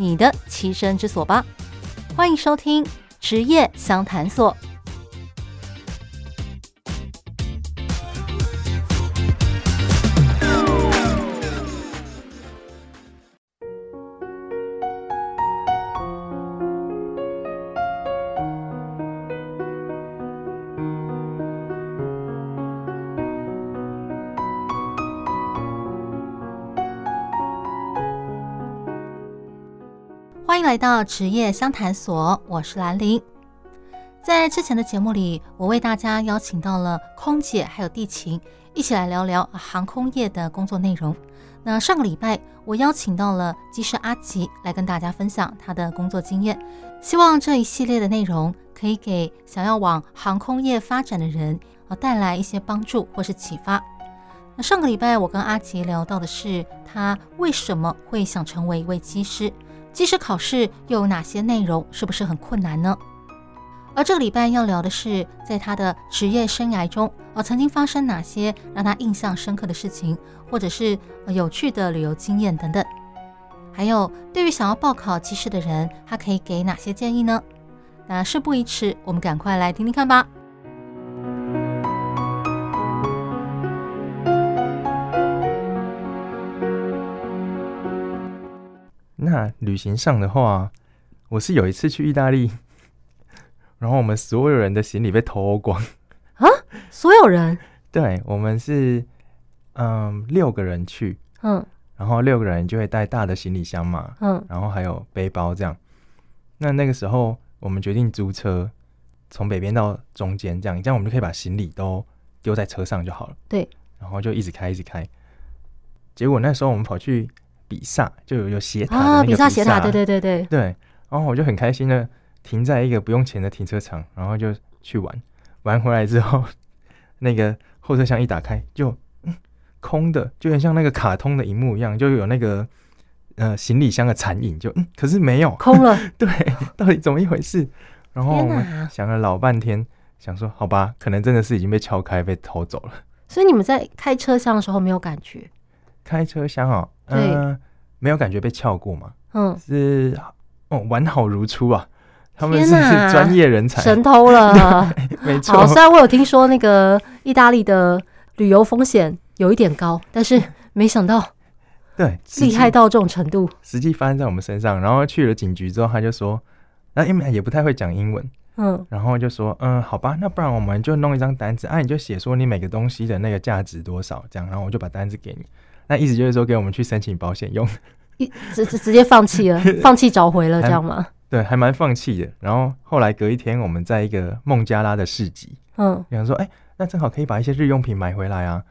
你的栖身之所吧！欢迎收听职业相谈所。来到职业相谈所，我是兰玲。在之前的节目里，我为大家邀请到了空姐还有地勤，一起来聊聊航空业的工作内容。那上个礼拜，我邀请到了机师阿吉来跟大家分享他的工作经验。希望这一系列的内容可以给想要往航空业发展的人啊带来一些帮助或是启发。那上个礼拜，我跟阿吉聊到的是他为什么会想成为一位机师。机师考试又有哪些内容？是不是很困难呢？而这个礼拜要聊的是，在他的职业生涯中，呃，曾经发生哪些让他印象深刻的事情，或者是有趣的旅游经验等等。还有，对于想要报考机师的人，他可以给哪些建议呢？那事不宜迟，我们赶快来听听看吧。那旅行上的话，我是有一次去意大利，然后我们所有人的行李被偷光啊！所有人？对，我们是嗯六个人去，嗯，然后六个人就会带大的行李箱嘛，嗯，然后还有背包这样。那那个时候我们决定租车，从北边到中间这样，这样我们就可以把行李都丢在车上就好了。对，然后就一直开一直开。结果那时候我们跑去。比萨就有有斜塔啊，比萨斜塔，对对对对对。然后我就很开心的停在一个不用钱的停车场，然后就去玩。玩回来之后，那个后车厢一打开就，嗯，空的，就很像那个卡通的荧幕一样，就有那个呃行李箱的残影，就嗯，可是没有空了。对，到底怎么一回事？然后想了老半天，想说好吧，可能真的是已经被撬开被偷走了。所以你们在开车厢的时候没有感觉？开车厢哦，嗯、呃，没有感觉被撬过吗？嗯，是哦，完好如初啊！他们是 专业人才，神偷了，没错。好，虽然我有听说那个意大利的旅游风险有一点高，但是没想到，对，厉害到这种程度。实际发生在我们身上，然后去了警局之后，他就说，那因为也不太会讲英文，嗯，然后就说，嗯，好吧，那不然我们就弄一张单子，啊，你就写说你每个东西的那个价值多少，这样，然后我就把单子给你。那意思就是说，给我们去申请保险用，一直直直接放弃了，放弃找回了，这样吗？对，还蛮放弃的。然后后来隔一天，我们在一个孟加拉的市集，嗯，想说，哎、欸，那正好可以把一些日用品买回来啊。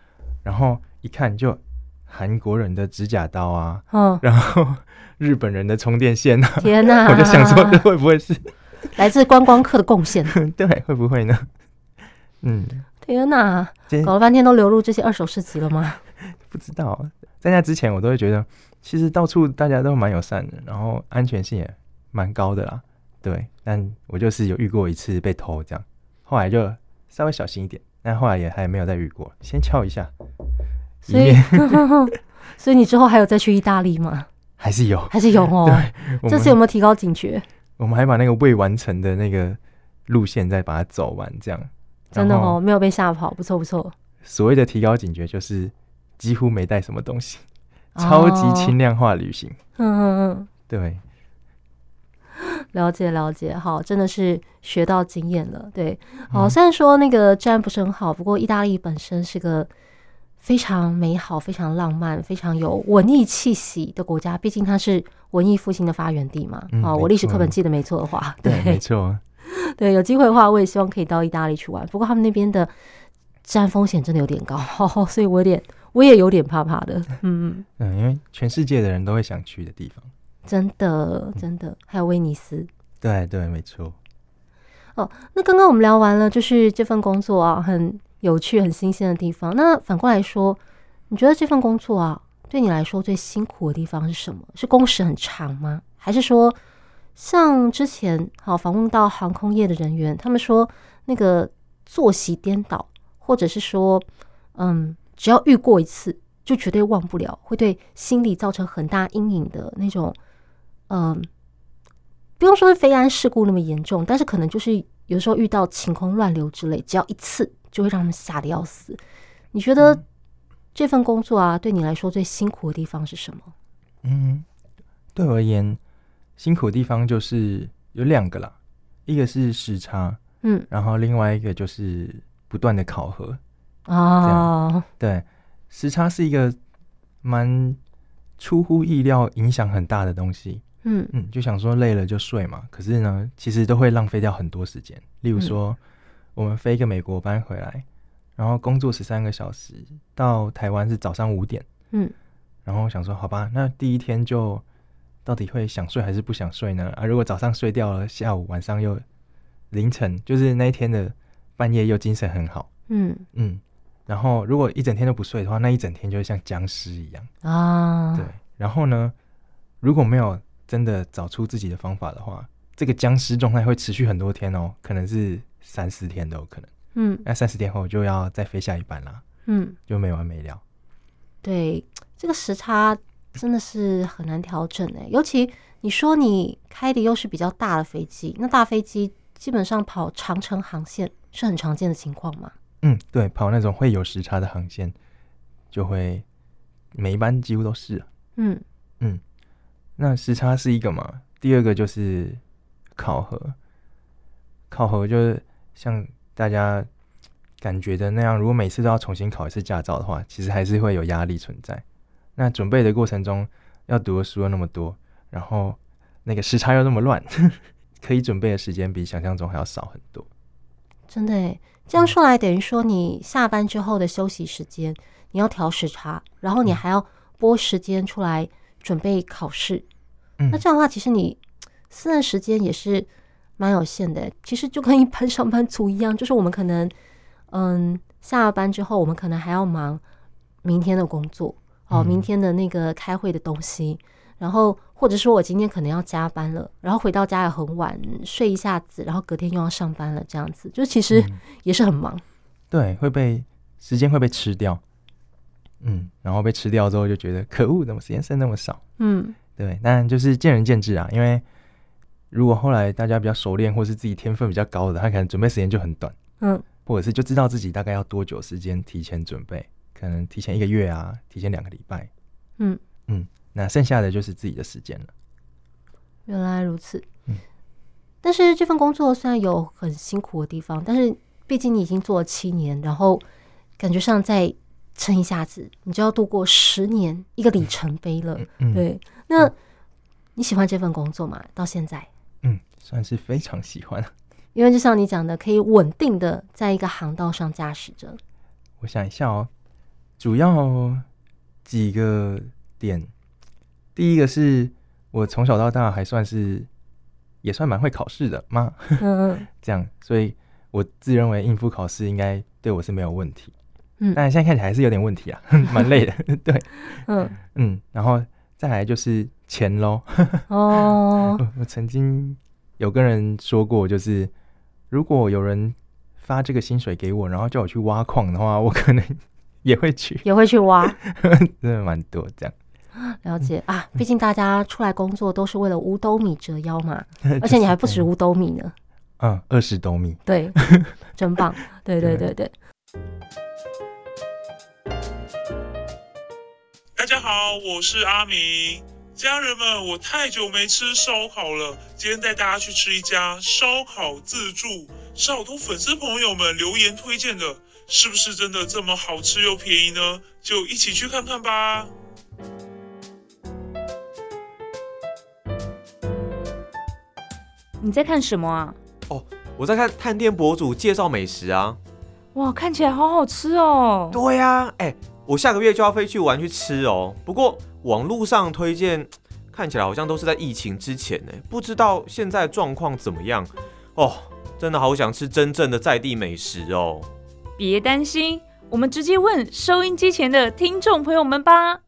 然后一看，就韩国人的指甲刀啊，嗯，然后日本人的充电线啊，天哪！我就想说，这会不会是来自观光客的贡献？对，会不会呢？嗯，天哪！搞了半天都流入这些二手市集了吗？不知道，在那之前我都会觉得，其实到处大家都蛮友善的，然后安全性也蛮高的啦。对，但我就是有遇过一次被偷这样，后来就稍微小心一点，但后来也还没有再遇过，先敲一下。所以，所以你之后还有再去意大利吗？还是有，还是有哦。对，这次有没有提高警觉？我们还把那个未完成的那个路线再把它走完，这样。真的哦，没有被吓跑，不错不错。所谓的提高警觉就是。几乎没带什么东西，超级轻量化旅行。嗯嗯嗯，对，了解了解，好，真的是学到经验了。对，好，虽然说那个治安不是很好，不过意大利本身是个非常美好、非常浪漫、非常有文艺气息的国家，毕竟它是文艺复兴的发源地嘛。啊，我历史课本记得没错的话，对，没错。对，有机会的话，我也希望可以到意大利去玩。不过他们那边的治安风险真的有点高，所以我有点。我也有点怕怕的，嗯 嗯，因为全世界的人都会想去的地方，真的真的，还有威尼斯，对对，没错。哦，那刚刚我们聊完了，就是这份工作啊，很有趣、很新鲜的地方。那反过来说，你觉得这份工作啊，对你来说最辛苦的地方是什么？是工时很长吗？还是说，像之前好访问到航空业的人员，他们说那个作息颠倒，或者是说，嗯，只要遇过一次，就绝对忘不了，会对心理造成很大阴影的那种，嗯。不用说是飞安事故那么严重，但是可能就是有时候遇到晴空乱流之类，只要一次就会让他们吓得要死。你觉得这份工作啊，对你来说最辛苦的地方是什么？嗯，对我而言，辛苦的地方就是有两个啦，一个是时差，嗯，然后另外一个就是不断的考核啊。对，时差是一个蛮出乎意料、影响很大的东西。嗯嗯，就想说累了就睡嘛，可是呢，其实都会浪费掉很多时间。例如说，我们飞一个美国班回来，然后工作十三个小时，到台湾是早上五点，嗯，然后想说好吧，那第一天就到底会想睡还是不想睡呢？啊，如果早上睡掉了，下午晚上又凌晨，就是那一天的半夜又精神很好，嗯嗯，然后如果一整天都不睡的话，那一整天就会像僵尸一样啊。对，然后呢，如果没有真的找出自己的方法的话，这个僵尸状态会持续很多天哦，可能是三四天都有可能。嗯，那三四天后就要再飞下一班啦。嗯，就没完没了。对，这个时差真的是很难调整诶，尤其你说你开的又是比较大的飞机，那大飞机基本上跑长程航线是很常见的情况吗？嗯，对，跑那种会有时差的航线，就会每一班几乎都是。嗯嗯。那时差是一个嘛？第二个就是考核，考核就是像大家感觉的那样，如果每次都要重新考一次驾照的话，其实还是会有压力存在。那准备的过程中，要读的书又那么多，然后那个时差又那么乱，可以准备的时间比想象中还要少很多。真的诶，这样说来，等于说你下班之后的休息时间，你要调时差，然后你还要拨时间出来。准备考试，那这样的话，其实你私人时间也是蛮有限的。其实就跟一般上班族一样，就是我们可能，嗯，下了班之后，我们可能还要忙明天的工作，哦，明天的那个开会的东西，然后或者说我今天可能要加班了，然后回到家也很晚，睡一下子，然后隔天又要上班了，这样子，就其实也是很忙。对，会被时间会被吃掉。嗯，然后被吃掉之后就觉得可恶，怎么时间剩那么少？嗯，对，但就是见仁见智啊。因为如果后来大家比较熟练，或是自己天分比较高的，他可能准备时间就很短，嗯，或者是就知道自己大概要多久时间提前准备，可能提前一个月啊，提前两个礼拜，嗯嗯，那剩下的就是自己的时间了。原来如此，嗯，但是这份工作虽然有很辛苦的地方，但是毕竟你已经做了七年，然后感觉上再。撑一下子，你就要度过十年一个里程碑了。嗯、对，那你喜欢这份工作吗？到现在，嗯，算是非常喜欢。因为就像你讲的，可以稳定的在一个航道上驾驶着。我想一下哦，主要几个点。第一个是我从小到大还算是也算蛮会考试的嘛，嗯，这样，所以我自认为应付考试应该对我是没有问题。嗯，但现在看起来还是有点问题啊，蛮累的。对，嗯嗯，然后再来就是钱喽。哦我，我曾经有跟人说过，就是如果有人发这个薪水给我，然后叫我去挖矿的话，我可能也会去，也会去挖，真的蛮多这样。了解啊，毕竟大家出来工作都是为了五斗米折腰嘛，而且你还不止五斗米呢。嗯，二十斗米。对，真棒。对对对对。大家好，我是阿明。家人们，我太久没吃烧烤了，今天带大家去吃一家烧烤自助，是好多粉丝朋友们留言推荐的，是不是真的这么好吃又便宜呢？就一起去看看吧。你在看什么啊？哦，我在看探店博主介绍美食啊。哇，看起来好好吃哦。对呀，哎。我下个月就要飞去玩去吃哦，不过网络上推荐看起来好像都是在疫情之前呢，不知道现在状况怎么样哦。真的好想吃真正的在地美食哦。别担心，我们直接问收音机前的听众朋友们吧。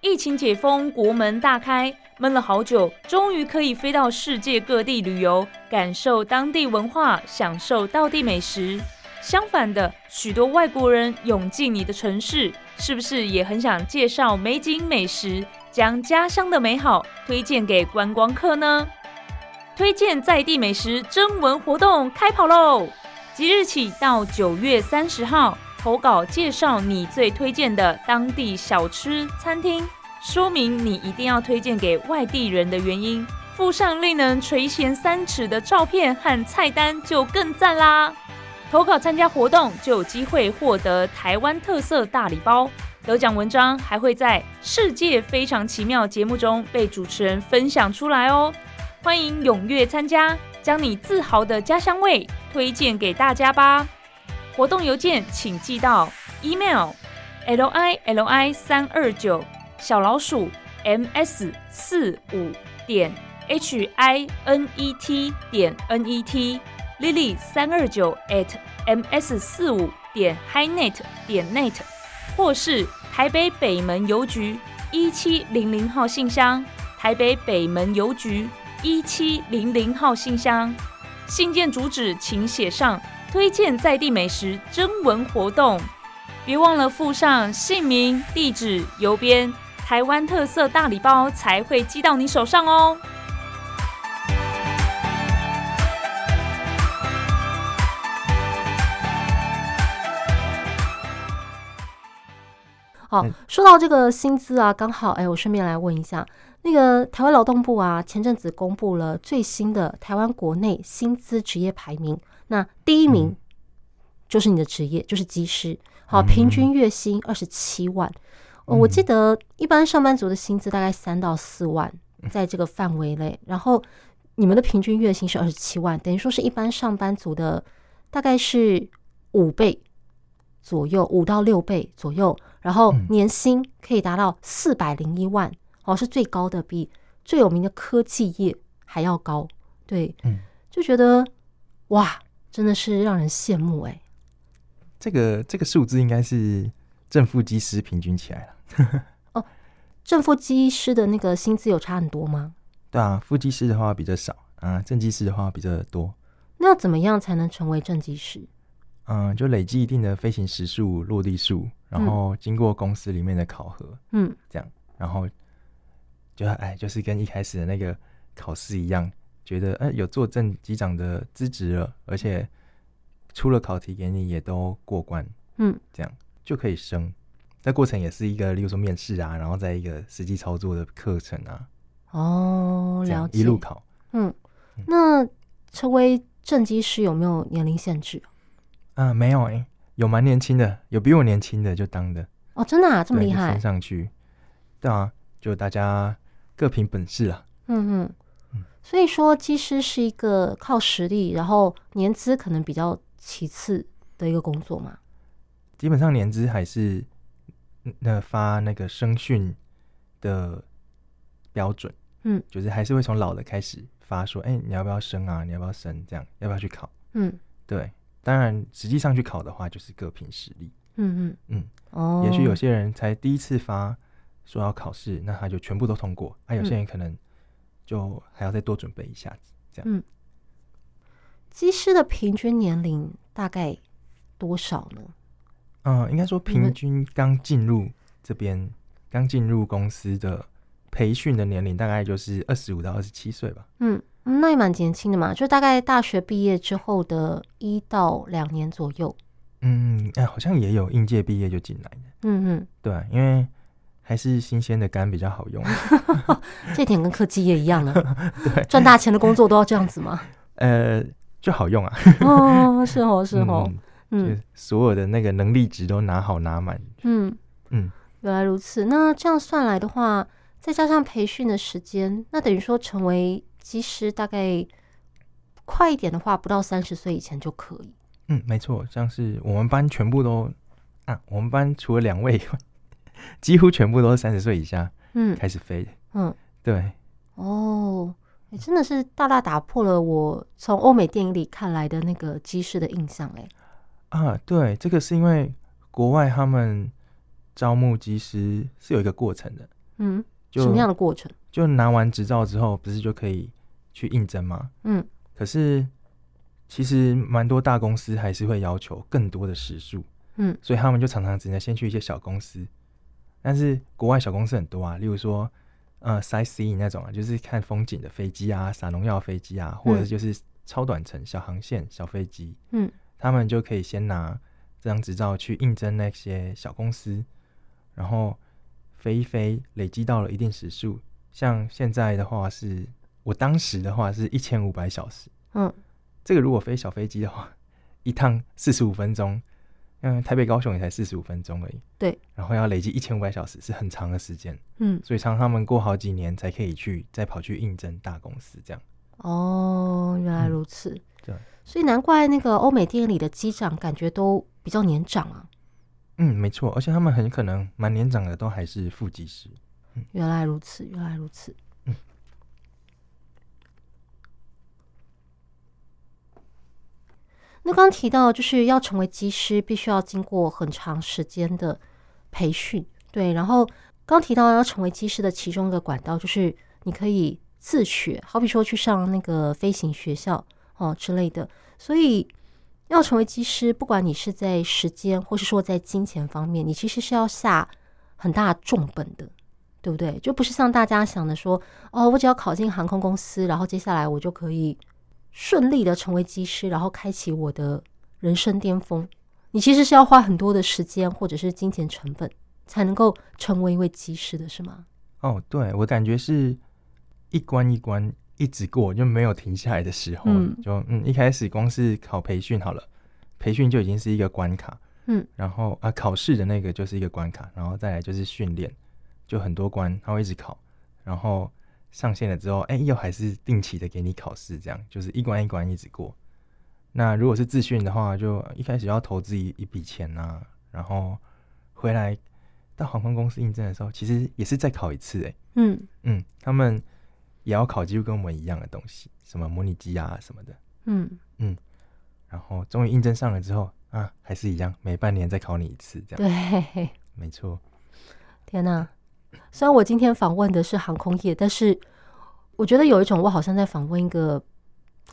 疫情解封，国门大开，闷了好久，终于可以飞到世界各地旅游，感受当地文化，享受当地美食。相反的，许多外国人涌进你的城市，是不是也很想介绍美景美食，将家乡的美好推荐给观光客呢？推荐在地美食征文活动开跑喽！即日起到九月三十号，投稿介绍你最推荐的当地小吃餐厅。说明你一定要推荐给外地人的原因，附上令人垂涎三尺的照片和菜单就更赞啦！投稿参加活动就有机会获得台湾特色大礼包，得奖文章还会在《世界非常奇妙》节目中被主持人分享出来哦！欢迎踊跃参加，将你自豪的家乡味推荐给大家吧！活动邮件请寄到 email l i l i 三二九。小老鼠 m s 四五点 h i n e t 点 n e t lily 三二九 at m s 四五点 highnet 点 net 或是台北北门邮局一七零零号信箱，台北北门邮局一七零零号信箱。信件主旨请写上推荐在地美食征文活动，别忘了附上姓名、地址、邮编。台湾特色大礼包才会寄到你手上哦。好，说到这个薪资啊，刚好哎，我顺便来问一下，那个台湾劳动部啊，前阵子公布了最新的台湾国内薪资职业排名，那第一名就是你的职业，就是技师，好，平均月薪二十七万。我记得一般上班族的薪资大概三到四万，在这个范围内。然后你们的平均月薪是二十七万，等于说是一般上班族的大概是五倍左右，五到六倍左右。然后年薪可以达到四百零一万，哦，是最高的，比最有名的科技业还要高。对，就觉得哇，真的是让人羡慕哎。这个这个数字应该是正副机师平均起来了。哦，正副机师的那个薪资有差很多吗？对啊，副机师的话比较少啊，正机师的话比较多。那要怎么样才能成为正机师？嗯，就累积一定的飞行时数、落地数，然后经过公司里面的考核，嗯，这样，然后就哎，就是跟一开始的那个考试一样，觉得哎有做正机长的资质了，而且出了考题给你也都过关，嗯，这样就可以升。这过程也是一个，例如说面试啊，然后再一个实际操作的课程啊。哦，了解。一路考。嗯，那成为正机师有没有年龄限制？啊，没有哎、欸，有蛮年轻的，有比我年轻的就当的。哦，真的啊，这么厉害？升上去，对啊，就大家各凭本事啊。嗯嗯嗯。所以说，技师是一个靠实力，然后年资可能比较其次的一个工作嘛。基本上年资还是。那发那个声讯的标准，嗯，就是还是会从老的开始发，说，哎、欸，你要不要升啊？你要不要升？这样要不要去考？嗯，对。当然，实际上去考的话，就是各凭实力。嗯嗯嗯。哦。也许有些人才第一次发说要考试，那他就全部都通过。啊，有些人可能就还要再多准备一下子，这样。嗯。机师的平均年龄大概多少呢？嗯，应该说平均刚进入这边，刚进入公司的培训的年龄大概就是二十五到二十七岁吧。嗯，那也蛮年轻的嘛，就大概大学毕业之后的一到两年左右。嗯，哎，好像也有应届毕业就进来的。嗯嗯，对，因为还是新鲜的肝比较好用。这点跟科技业一样了。对，赚大钱的工作都要这样子吗？呃，就好用啊。哦，是哦，是哦。嗯嗯，所有的那个能力值都拿好拿满。嗯嗯，原来如此。那这样算来的话，再加上培训的时间，那等于说成为机师大概快一点的话，不到三十岁以前就可以。嗯，没错，像是我们班全部都啊，我们班除了两位以外，几乎全部都是三十岁以下，嗯，开始飞，嗯，对，哦，欸，真的是大大打破了我从欧美电影里看来的那个机师的印象，哎，啊，对，这个是因为国外他们招募机师是有一个过程的，嗯，就什么样的过程？就拿完执照之后，不是就可以去应征吗？嗯。可是，其实蛮多大公司还是会要求更多的时数，嗯，所以他们就常常只能先去一些小公司。但是国外小公司很多啊，例如说，呃，sightseeing 那种啊，就是看风景的飞机啊，撒农药飞机啊，或者就是超短程小航线小飞机，嗯，他们就可以先拿这张执照去应征那些小公司，然后飞一飞，累积到了一定时数。像现在的话是。我当时的话是一千五百小时，嗯，这个如果飞小飞机的话，一趟四十五分钟，嗯，台北高雄也才四十五分钟而已，对，然后要累积一千五百小时是很长的时间，嗯，所以常常他们过好几年才可以去再跑去应征大公司这样。哦，原来如此，嗯、对，所以难怪那个欧美电影里的机长感觉都比较年长啊。嗯，没错，而且他们很可能蛮年长的，都还是副技师。嗯，原来如此，原来如此。嗯那刚刚提到，就是要成为机师，必须要经过很长时间的培训，对。然后刚提到要成为机师的其中一个管道，就是你可以自学，好比说去上那个飞行学校哦之类的。所以要成为机师，不管你是在时间，或是说在金钱方面，你其实是要下很大重本的，对不对？就不是像大家想的说，哦，我只要考进航空公司，然后接下来我就可以。顺利的成为机师，然后开启我的人生巅峰。你其实是要花很多的时间或者是金钱成本，才能够成为一位机师的，是吗？哦，对，我感觉是一关一关一直过，就没有停下来的时候。嗯，就嗯，一开始光是考培训好了，培训就已经是一个关卡。嗯，然后啊，考试的那个就是一个关卡，然后再来就是训练，就很多关，他会一直考，然后。上线了之后，哎、欸，又还是定期的给你考试，这样就是一关一关一直过。那如果是自训的话，就一开始要投资一一笔钱啊，然后回来到航空公司应征的时候，其实也是再考一次，哎，嗯嗯，他们也要考几乎跟我们一样的东西，什么模拟机啊什么的，嗯嗯，然后终于应征上了之后啊，还是一样，每半年再考你一次，这样，对，没错。天哪！虽然我今天访问的是航空业，但是我觉得有一种我好像在访问一个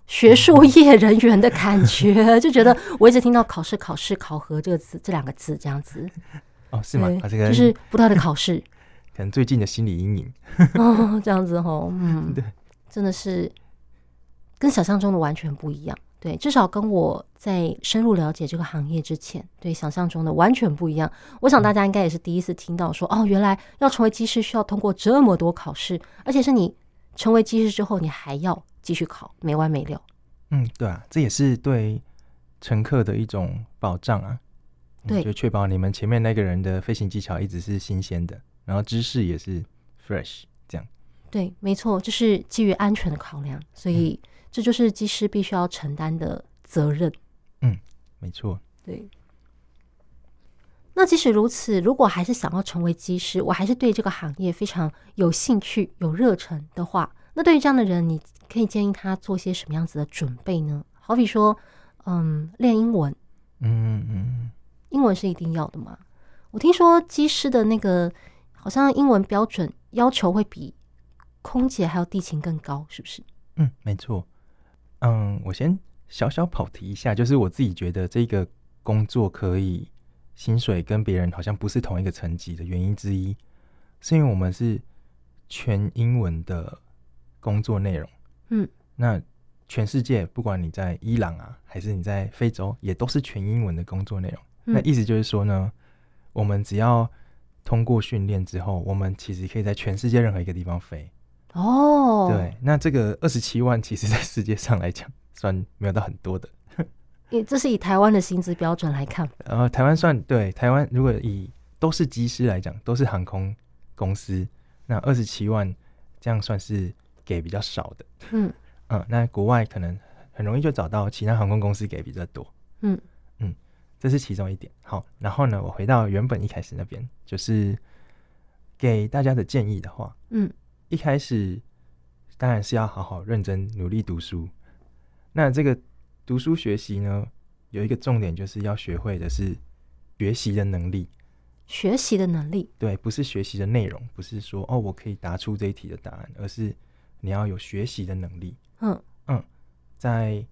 学术业人员的感觉，就觉得我一直听到考试、考试、考核这个字，这两个字这样子。哦，是吗？啊，这个就是不断的考试，可能最近的心理阴影。哦，这样子哦，嗯，对，真的是跟想象中的完全不一样。对，至少跟我在深入了解这个行业之前，对想象中的完全不一样。我想大家应该也是第一次听到说，哦，原来要成为机师需要通过这么多考试，而且是你成为机师之后，你还要继续考，没完没了。嗯，对啊，这也是对乘客的一种保障啊。对，就确保你们前面那个人的飞行技巧一直是新鲜的，然后知识也是 fresh，这样。对，没错，就是基于安全的考量，所以。嗯这就是机师必须要承担的责任。嗯，没错。对。那即使如此，如果还是想要成为机师，我还是对这个行业非常有兴趣、有热忱的话，那对于这样的人，你可以建议他做些什么样子的准备呢？好比说，嗯，练英文。嗯嗯。英文是一定要的吗？我听说机师的那个好像英文标准要求会比空姐还有地勤更高，是不是？嗯，没错。嗯，我先小小跑题一下，就是我自己觉得这个工作可以薪水跟别人好像不是同一个层级的原因之一，是因为我们是全英文的工作内容。嗯，那全世界不管你在伊朗啊，还是你在非洲，也都是全英文的工作内容。嗯。那意思就是说呢，我们只要通过训练之后，我们其实可以在全世界任何一个地方飞。哦，对，那这个二十七万，其实在世界上来讲，算没有到很多的。以这是以台湾的薪资标准来看，然后台湾算对台湾，如果以都是机师来讲，都是航空公司，那二十七万这样算是给比较少的。嗯嗯，那国外可能很容易就找到其他航空公司给比较多。嗯嗯，这是其中一点。好，然后呢，我回到原本一开始那边，就是给大家的建议的话，嗯，一开始当然是要好好认真努力读书。那这个读书学习呢，有一个重点就是要学会的是学习的能力。学习的能力，对，不是学习的内容，不是说哦，我可以答出这一题的答案，而是你要有学习的能力。嗯嗯，在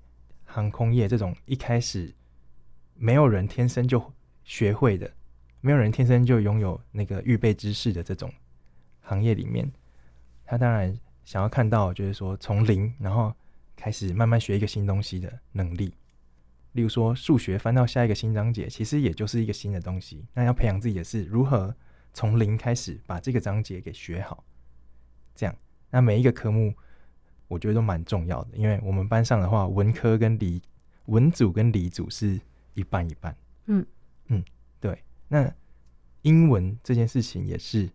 航空业这种一开始没有人天生就学会的，没有人天生就拥有那个预备知识的这种行业里面，他当然想要看到，就是说从零然后开始慢慢学一个新东西的能力。例如说，数学翻到下一个新章节，其实也就是一个新的东西。那要培养自己的是如何从零开始把这个章节给学好。这样，那每一个科目我觉得都蛮重要的，因为我们班上的话，文科跟理文组跟理组是一半一半。嗯嗯，对。那英文这件事情也是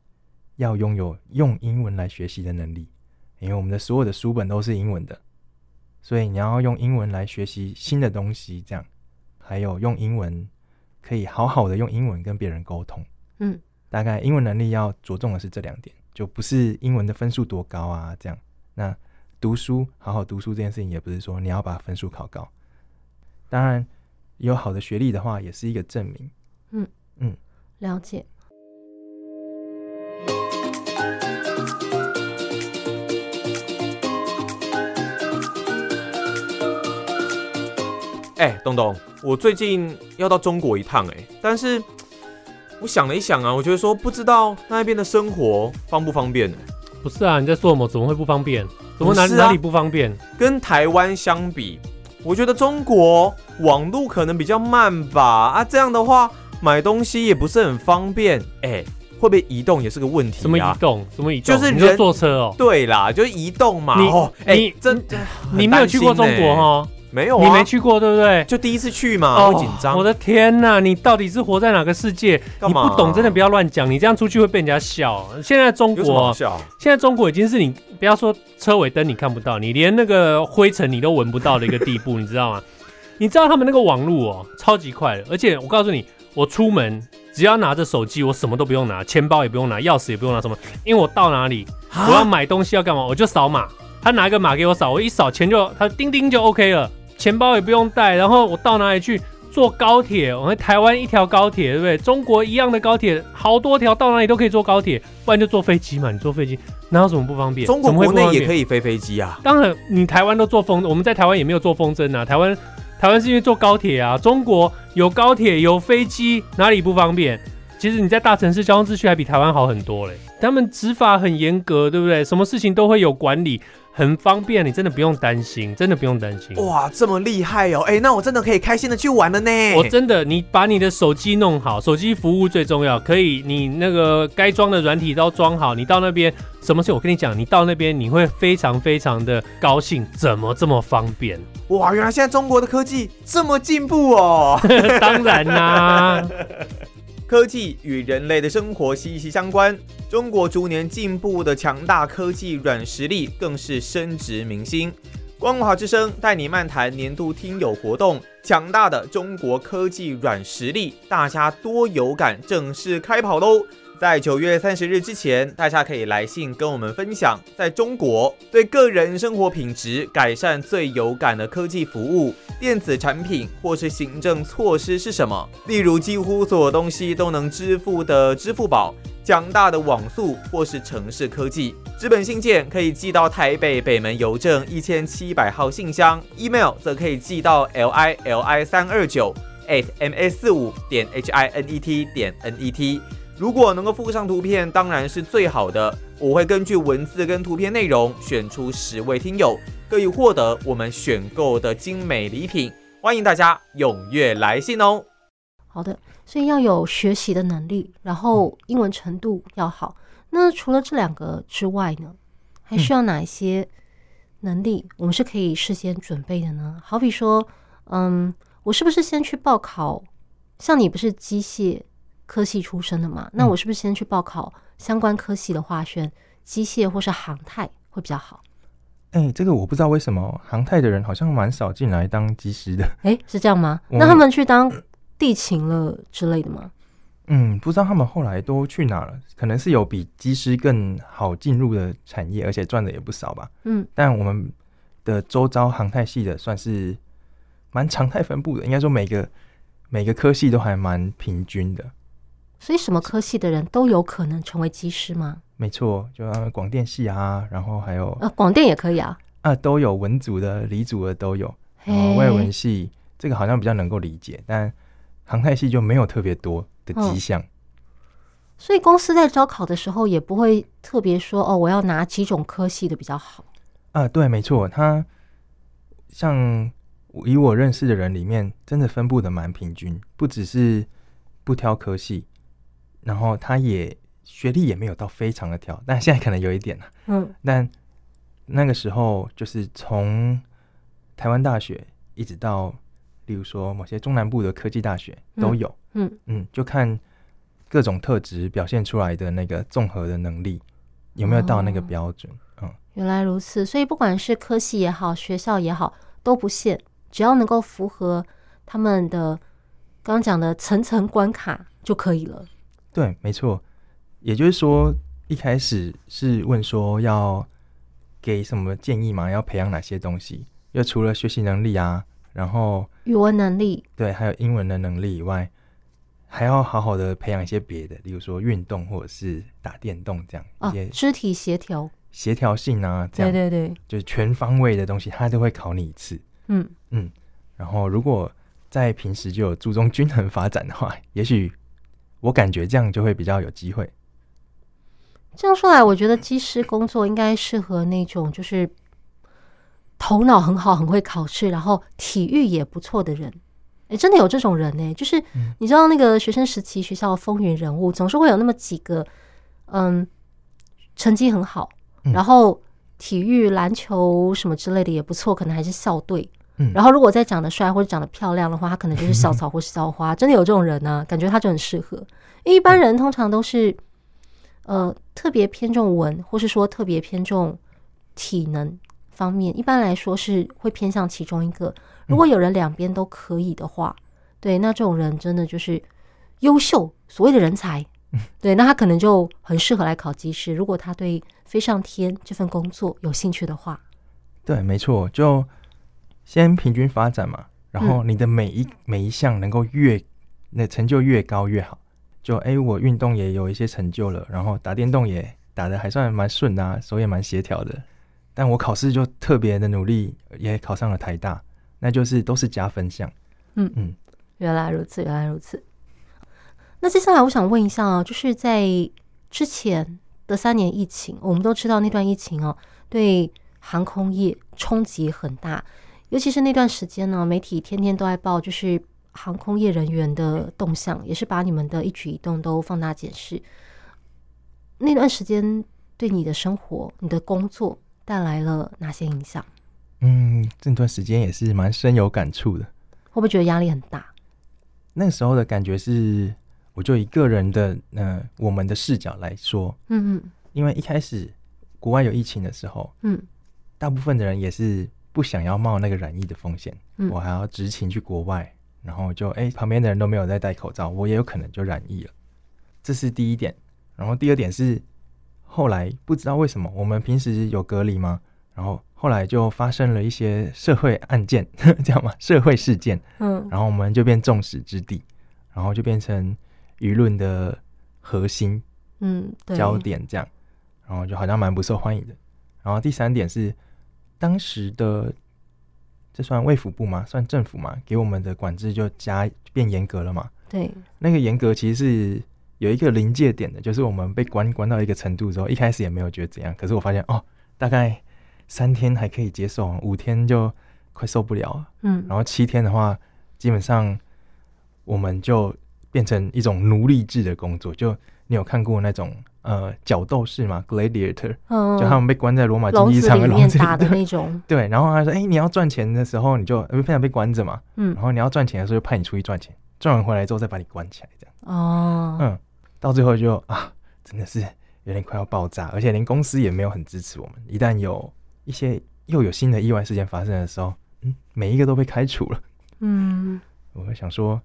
要拥有用英文来学习的能力，因为我们的所有的书本都是英文的。所以你要用英文来学习新的东西，这样，还有用英文可以好好的用英文跟别人沟通。嗯，大概英文能力要着重的是这两点，就不是英文的分数多高啊，这样。那读书，好好读书这件事情，也不是说你要把分数考高。当然，有好的学历的话，也是一个证明。嗯嗯，了解。哎，东东，我最近要到中国一趟哎，但是我想了一想啊，我觉得说不知道那边的生活方不方便呢？不是啊，你在说什么？怎么会不方便？怎么哪哪里不方便？跟台湾相比，我觉得中国网路可能比较慢吧。啊，这样的话买东西也不是很方便。哎，会不会移动也是个问题啊？什么移动？什么移动？就是你就坐车哦。对啦，就是移动嘛。你哎，真你没有去过中国哈？没有啊，你没去过对不对？就第一次去嘛，会紧张。我的天哪，你到底是活在哪个世界？你不懂真的不要乱讲，你这样出去会被人家笑。现在中国，现在中国已经是你不要说车尾灯你看不到，你连那个灰尘你都闻不到的一个地步，你知道吗？你知道他们那个网络哦，超级快的，而且我告诉你，我出门只要拿着手机，我什么都不用拿，钱包也不用拿，钥匙也不用拿，什么？因为我到哪里我要买东西要干嘛，我就扫码，他拿一个码给我扫，我一扫钱就他叮叮就 OK 了。钱包也不用带，然后我到哪里去坐高铁？我们台湾一条高铁，对不对？中国一样的高铁，好多条，到哪里都可以坐高铁，不然就坐飞机嘛。你坐飞机哪有什么不方便？中国国内也可以飞飞机啊。当然，你台湾都坐风，我们在台湾也没有坐风筝啊。台湾台湾是因为坐高铁啊。中国有高铁有飞机，哪里不方便？其实你在大城市交通秩序还比台湾好很多嘞。他们执法很严格，对不对？什么事情都会有管理。很方便，你真的不用担心，真的不用担心。哇，这么厉害哦！哎、欸，那我真的可以开心的去玩了呢。我真的，你把你的手机弄好，手机服务最重要。可以，你那个该装的软体都装好。你到那边，什么事？我跟你讲，你到那边你会非常非常的高兴。怎么这么方便？哇，原来现在中国的科技这么进步哦！当然啦。科技与人类的生活息息相关，中国逐年进步的强大科技软实力更是深植民心。光华之声带你漫谈年度听友活动，强大的中国科技软实力，大家多有感，正式开跑喽！在九月三十日之前，大家可以来信跟我们分享，在中国对个人生活品质改善最有感的科技服务、电子产品或是行政措施是什么？例如，几乎所有东西都能支付的支付宝、强大的网速或是城市科技。纸本信件可以寄到台北北门邮政一千七百号信箱，email 则可以寄到 l i l i 三二九 at m s 四五点 h i n e t 点 n e t。如果能够附上图片，当然是最好的。我会根据文字跟图片内容选出十位听友，可以获得我们选购的精美礼品。欢迎大家踊跃来信哦。好的，所以要有学习的能力，然后英文程度要好。那除了这两个之外呢，还需要哪一些能力我们是可以事先准备的呢？好比说，嗯，我是不是先去报考？像你不是机械？科系出身的嘛，那我是不是先去报考相关科系的话，选机械或是航太会比较好？哎、欸，这个我不知道为什么航太的人好像蛮少进来当机师的。哎、欸，是这样吗？那他们去当地勤了之类的吗？嗯，不知道他们后来都去哪了。可能是有比机师更好进入的产业，而且赚的也不少吧。嗯，但我们的周遭航太系的算是蛮常态分布的，应该说每个每个科系都还蛮平均的。所以什么科系的人都有可能成为机师吗？没错，就广电系啊，然后还有啊，广电也可以啊，啊，都有文组的、理组的都有。然后外文系这个好像比较能够理解，但航太系就没有特别多的迹象。所以公司在招考的时候也不会特别说哦，我要拿几种科系的比较好。啊，对，没错，他像以我认识的人里面，真的分布的蛮平均，不只是不挑科系，然后他也。学历也没有到非常的挑，但现在可能有一点了。嗯，但那个时候就是从台湾大学一直到，例如说某些中南部的科技大学都有。嗯嗯，就看各种特质表现出来的那个综合的能力有没有到那个标准。哦、嗯，原来如此，所以不管是科系也好，学校也好都不限，只要能够符合他们的刚刚讲的层层关卡就可以了。对，没错。也就是说，一开始是问说要给什么建议嘛？要培养哪些东西？又除了学习能力啊，然后语文能力，对，还有英文的能力以外，还要好好的培养一些别的，例如说运动或者是打电动这样一些肢体协调、协调性啊，这样对对对，就是全方位的东西，他都会考你一次。嗯嗯，然后如果在平时就有注重均衡发展的话，也许我感觉这样就会比较有机会。这样说来，我觉得机师工作应该适合那种就是头脑很好、很会考试，然后体育也不错的人。哎，真的有这种人呢？就是你知道，那个学生时期学校风云人物，总是会有那么几个，嗯，成绩很好，然后体育、篮球什么之类的也不错，可能还是校队。然后如果再长得帅或者长得漂亮的话，他可能就是校草或是校花。真的有这种人呢？感觉他就很适合。因为一般人通常都是。呃，特别偏重文，或是说特别偏重体能方面，一般来说是会偏向其中一个。如果有人两边都可以的话，嗯、对，那这种人真的就是优秀，所谓的人才。对，那他可能就很适合来考机师。如果他对飞上天这份工作有兴趣的话，对，没错，就先平均发展嘛，然后你的每一、嗯、每一项能够越那成就越高越好。就哎、欸，我运动也有一些成就了，然后打电动也打的还算蛮顺啊，手也蛮协调的。但我考试就特别的努力，也考上了台大，那就是都是加分项。嗯嗯，原来如此，原来如此。那接下来我想问一下啊，就是在之前的三年疫情，我们都知道那段疫情哦，对航空业冲击很大，尤其是那段时间呢，媒体天天都在报，就是。航空业人员的动向，也是把你们的一举一动都放大检视。那段时间对你的生活、你的工作带来了哪些影响？嗯，这段时间也是蛮深有感触的。会不会觉得压力很大？那时候的感觉是，我就以个人的呃我们的视角来说，嗯嗯，因为一开始国外有疫情的时候，嗯，大部分的人也是不想要冒那个染疫的风险，嗯，我还要执勤去国外。然后就哎，旁边的人都没有在戴口罩，我也有可能就染疫了。这是第一点。然后第二点是，后来不知道为什么，我们平时有隔离吗？然后后来就发生了一些社会案件，这样吗？社会事件，嗯，然后我们就变众矢之的，然后就变成舆论的核心，嗯，焦点这样，然后就好像蛮不受欢迎的。然后第三点是，当时的。这算卫福部吗？算政府吗？给我们的管制就加变严格了嘛？对，那个严格其实是有一个临界点的，就是我们被关关到一个程度之后，一开始也没有觉得怎样，可是我发现哦，大概三天还可以接受，五天就快受不了了。嗯，然后七天的话，基本上我们就变成一种奴隶制的工作。就你有看过那种？呃，角斗士嘛，gladiator，嗯，就他们被关在罗马竞技场里面打的那种。对，然后他说：“哎、欸，你要赚钱的时候，你就非常被关着嘛。嗯，然后你要赚钱的时候，就派你出去赚钱，赚完回来之后再把你关起来，这样。哦，嗯，到最后就啊，真的是有点快要爆炸，而且连公司也没有很支持我们。一旦有一些又有新的意外事件发生的时候，嗯，每一个都被开除了。嗯，我会想说，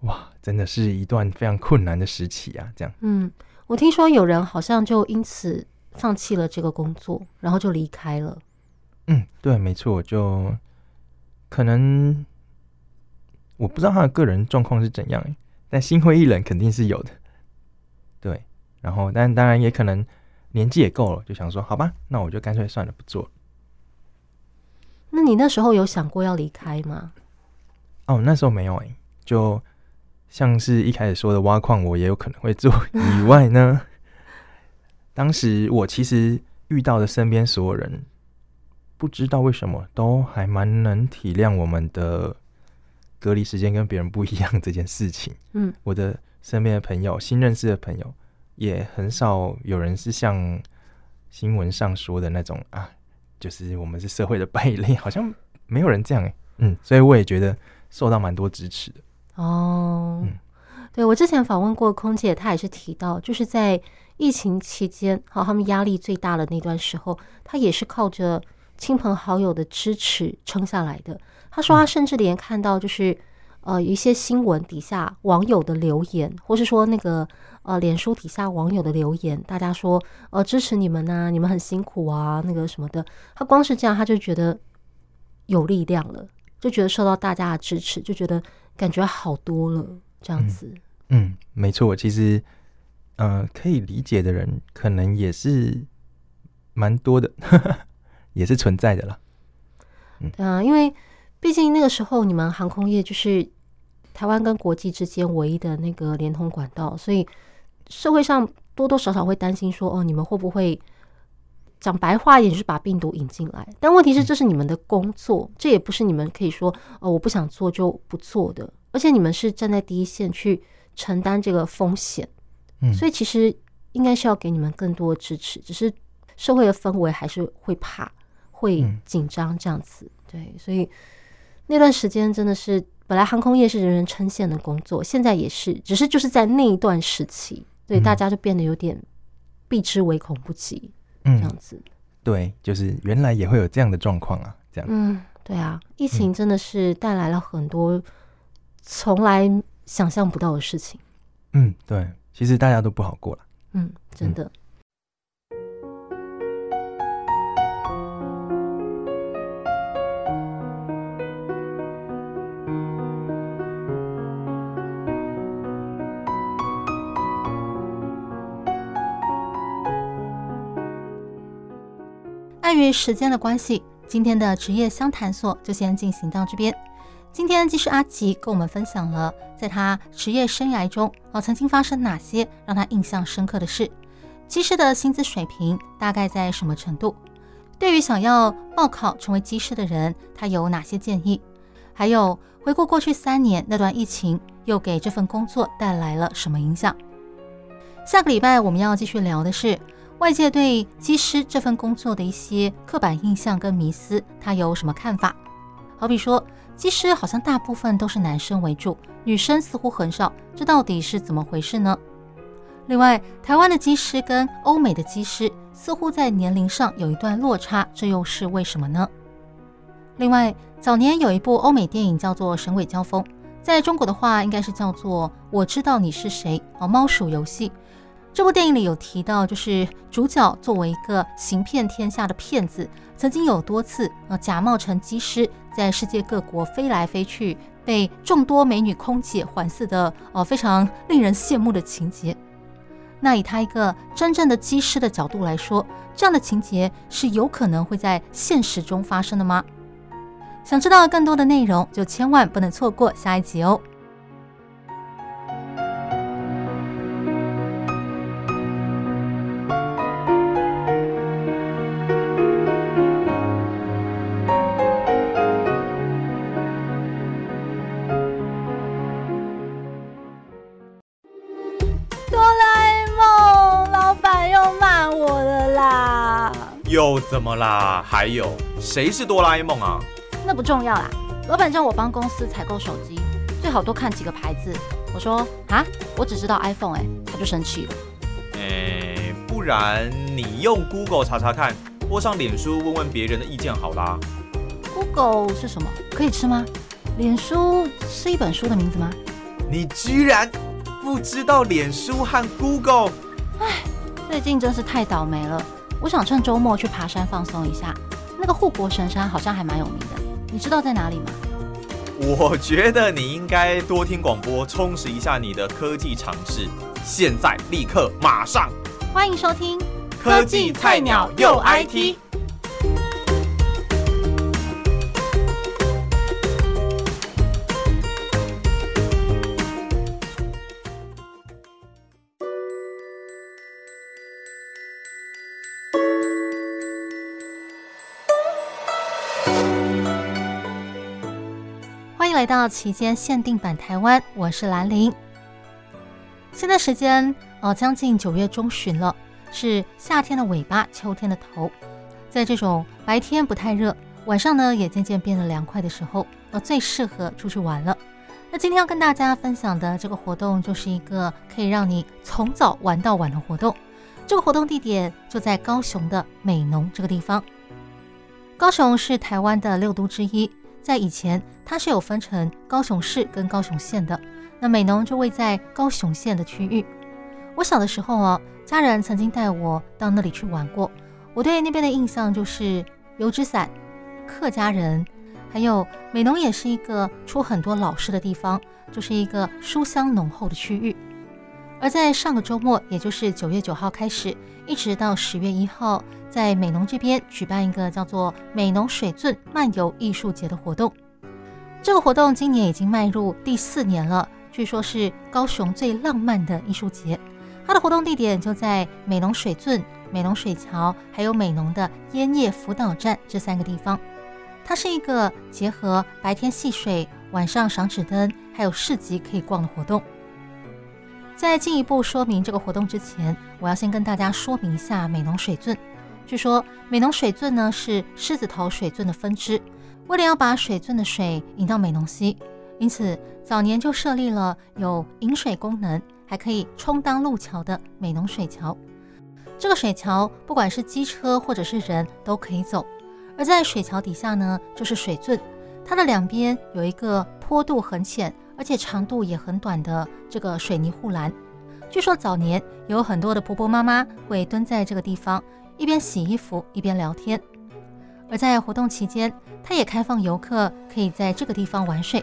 哇，真的是一段非常困难的时期啊！这样，嗯，我听说有人好像就因此放弃了这个工作，然后就离开了。嗯，对，没错，就可能我不知道他的个人状况是怎样，但心灰意冷肯定是有的。对，然后但当然也可能年纪也够了，就想说，好吧，那我就干脆算了，不做了。那你那时候有想过要离开吗？哦，那时候没有哎，就像是一开始说的挖矿，我也有可能会做以外呢。当时我其实遇到的身边所有人，不知道为什么都还蛮能体谅我们的隔离时间跟别人不一样这件事情。嗯，我的身边的朋友、新认识的朋友，也很少有人是像新闻上说的那种啊，就是我们是社会的败类，好像没有人这样哎。嗯，所以我也觉得。受到蛮多支持的哦，嗯、对，我之前访问过空姐，她也是提到，就是在疫情期间，好，他们压力最大的那段时候，她也是靠着亲朋好友的支持撑下来的。她说，她甚至连看到就是、嗯、呃一些新闻底下网友的留言，或是说那个呃脸书底下网友的留言，大家说呃支持你们呐、啊，你们很辛苦啊，那个什么的，她光是这样，她就觉得有力量了。就觉得受到大家的支持，就觉得感觉好多了，这样子。嗯，嗯，没错，其实，呃，可以理解的人可能也是蛮多的，也是存在的啦。嗯，啊，因为毕竟那个时候你们航空业就是台湾跟国际之间唯一的那个连通管道，所以社会上多多少少会担心说，哦，你们会不会？讲白话一点，就是把病毒引进来。但问题是，这是你们的工作，这也不是你们可以说哦，我不想做就不做的。而且你们是站在第一线去承担这个风险，嗯，所以其实应该是要给你们更多支持。只是社会的氛围还是会怕、会紧张这样子。对，所以那段时间真的是，本来航空业是人人称羡的工作，现在也是，只是就是在那一段时期，对大家就变得有点避之唯恐不及。这样子，对，就是原来也会有这样的状况啊，这样，嗯，对啊，疫情真的是带来了很多从来想象不到的事情。嗯，对，其实大家都不好过了。嗯，真的。碍于时间的关系，今天的职业相谈所就先进行到这边。今天技师阿吉跟我们分享了在他职业生涯中哦曾经发生哪些让他印象深刻的事，技师的薪资水平大概在什么程度？对于想要报考成为技师的人，他有哪些建议？还有回顾过去三年那段疫情，又给这份工作带来了什么影响？下个礼拜我们要继续聊的是。外界对机师这份工作的一些刻板印象跟迷思，他有什么看法？好比说，机师好像大部分都是男生为主，女生似乎很少，这到底是怎么回事呢？另外，台湾的机师跟欧美的机师似乎在年龄上有一段落差，这又是为什么呢？另外，早年有一部欧美电影叫做《神鬼交锋》，在中国的话应该是叫做《我知道你是谁》哦，猫鼠游戏。这部电影里有提到，就是主角作为一个行骗天下的骗子，曾经有多次呃假冒成机师，在世界各国飞来飞去，被众多美女空姐环伺的哦非常令人羡慕的情节。那以他一个真正的机师的角度来说，这样的情节是有可能会在现实中发生的吗？想知道更多的内容，就千万不能错过下一集哦。还有谁是哆啦 A 梦啊？那不重要啦。老板叫我帮公司采购手机，最好多看几个牌子。我说啊，我只知道 iPhone，哎，他就生气了。哎，不然你用 Google 查查看，或上脸书问问别人的意见好啦。Google 是什么？可以吃吗？脸书是一本书的名字吗？你居然不知道脸书和 Google？哎，最近真是太倒霉了。我想趁周末去爬山放松一下，那个护国神山好像还蛮有名的，你知道在哪里吗？我觉得你应该多听广播，充实一下你的科技常识。现在，立刻，马上！欢迎收听科技菜鸟又 IT。来到期间限定版台湾，我是兰陵。现在时间哦，将近九月中旬了，是夏天的尾巴，秋天的头。在这种白天不太热，晚上呢也渐渐变得凉快的时候，呃，最适合出去玩了。那今天要跟大家分享的这个活动，就是一个可以让你从早玩到晚的活动。这个活动地点就在高雄的美浓这个地方。高雄是台湾的六都之一。在以前，它是有分成高雄市跟高雄县的。那美浓就位在高雄县的区域。我小的时候啊，家人曾经带我到那里去玩过。我对那边的印象就是油纸伞、客家人，还有美浓也是一个出很多老师的地方，就是一个书香浓厚的区域。而在上个周末，也就是九月九号开始，一直到十月一号，在美浓这边举办一个叫做“美浓水圳漫游艺术节”的活动。这个活动今年已经迈入第四年了，据说是高雄最浪漫的艺术节。它的活动地点就在美浓水圳、美浓水桥，还有美浓的烟叶辅导站这三个地方。它是一个结合白天戏水、晚上赏纸灯，还有市集可以逛的活动。在进一步说明这个活动之前，我要先跟大家说明一下美浓水圳。据说美浓水圳呢是狮子头水圳的分支，为了要把水圳的水引到美浓溪，因此早年就设立了有引水功能，还可以充当路桥的美浓水桥。这个水桥不管是机车或者是人都可以走，而在水桥底下呢就是水圳，它的两边有一个坡度很浅。而且长度也很短的这个水泥护栏，据说早年有很多的婆婆妈妈会蹲在这个地方，一边洗衣服一边聊天。而在活动期间，他也开放游客可以在这个地方玩水。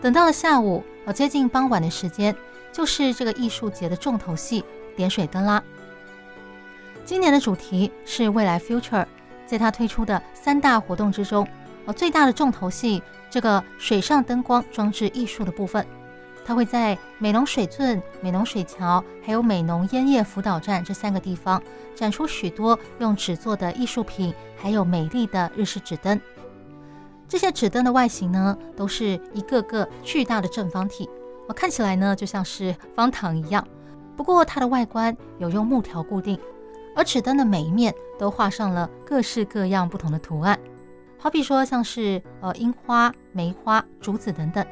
等到了下午，哦，接近傍晚的时间，就是这个艺术节的重头戏——点水灯啦。今年的主题是未来 Future，在他推出的三大活动之中。最大的重头戏，这个水上灯光装置艺术的部分，它会在美浓水圳、美浓水桥，还有美浓烟叶辅导站这三个地方展出许多用纸做的艺术品，还有美丽的日式纸灯。这些纸灯的外形呢，都是一个个巨大的正方体，我看起来呢就像是方糖一样。不过它的外观有用木条固定，而纸灯的每一面都画上了各式各样不同的图案。好比说，像是呃樱花、梅花、竹子等等，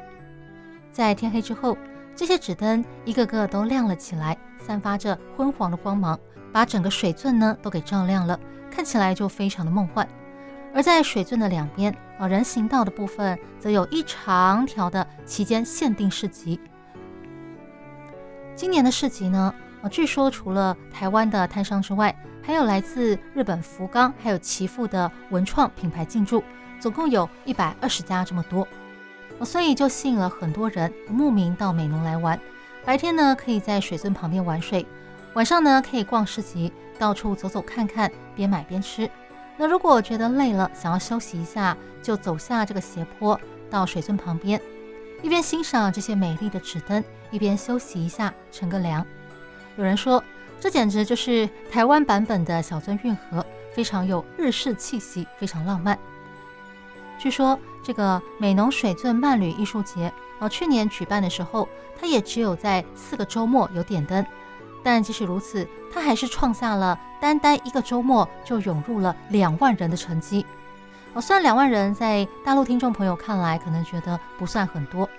在天黑之后，这些纸灯一个个都亮了起来，散发着昏黄的光芒，把整个水圳呢都给照亮了，看起来就非常的梦幻。而在水圳的两边，呃人行道的部分，则有一长条的期间限定市集。今年的市集呢，呃据说除了台湾的摊商之外，还有来自日本福冈，还有岐阜的文创品牌进驻，总共有一百二十家这么多，所以就吸引了很多人慕名到美浓来玩。白天呢，可以在水圳旁边玩水，晚上呢，可以逛市集，到处走走看看，边买边吃。那如果觉得累了，想要休息一下，就走下这个斜坡到水圳旁边，一边欣赏这些美丽的纸灯，一边休息一下，乘个凉。有人说，这简直就是台湾版本的小樽运河，非常有日式气息，非常浪漫。据说这个美浓水圳漫旅艺术节，呃，去年举办的时候，它也只有在四个周末有点灯，但即使如此，它还是创下了单单一个周末就涌入了两万人的成绩。呃，虽然两万人在大陆听众朋友看来可能觉得不算很多，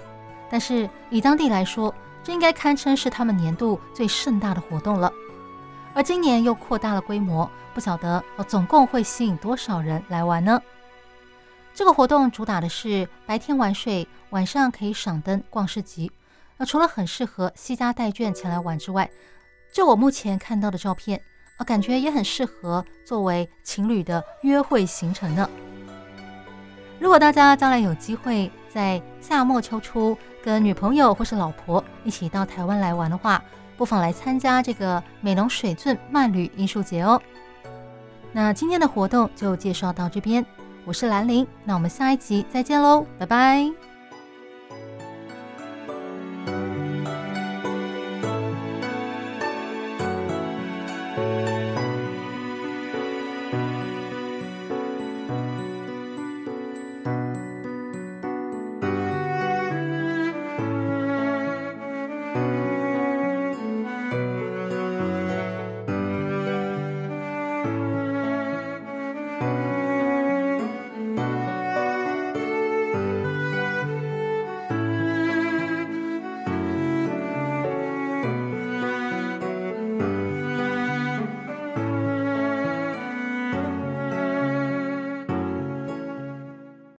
但是以当地来说，这应该堪称是他们年度最盛大的活动了。而今年又扩大了规模，不晓得哦，总共会吸引多少人来玩呢？这个活动主打的是白天玩水，晚上可以赏灯、逛市集。那除了很适合携家带眷前来玩之外，就我目前看到的照片，啊，感觉也很适合作为情侣的约会行程呢。如果大家将来有机会在夏末秋初跟女朋友或是老婆一起到台湾来玩的话，不妨来参加这个美浓水圳慢旅艺术节哦。那今天的活动就介绍到这边，我是兰陵，那我们下一集再见喽，拜拜。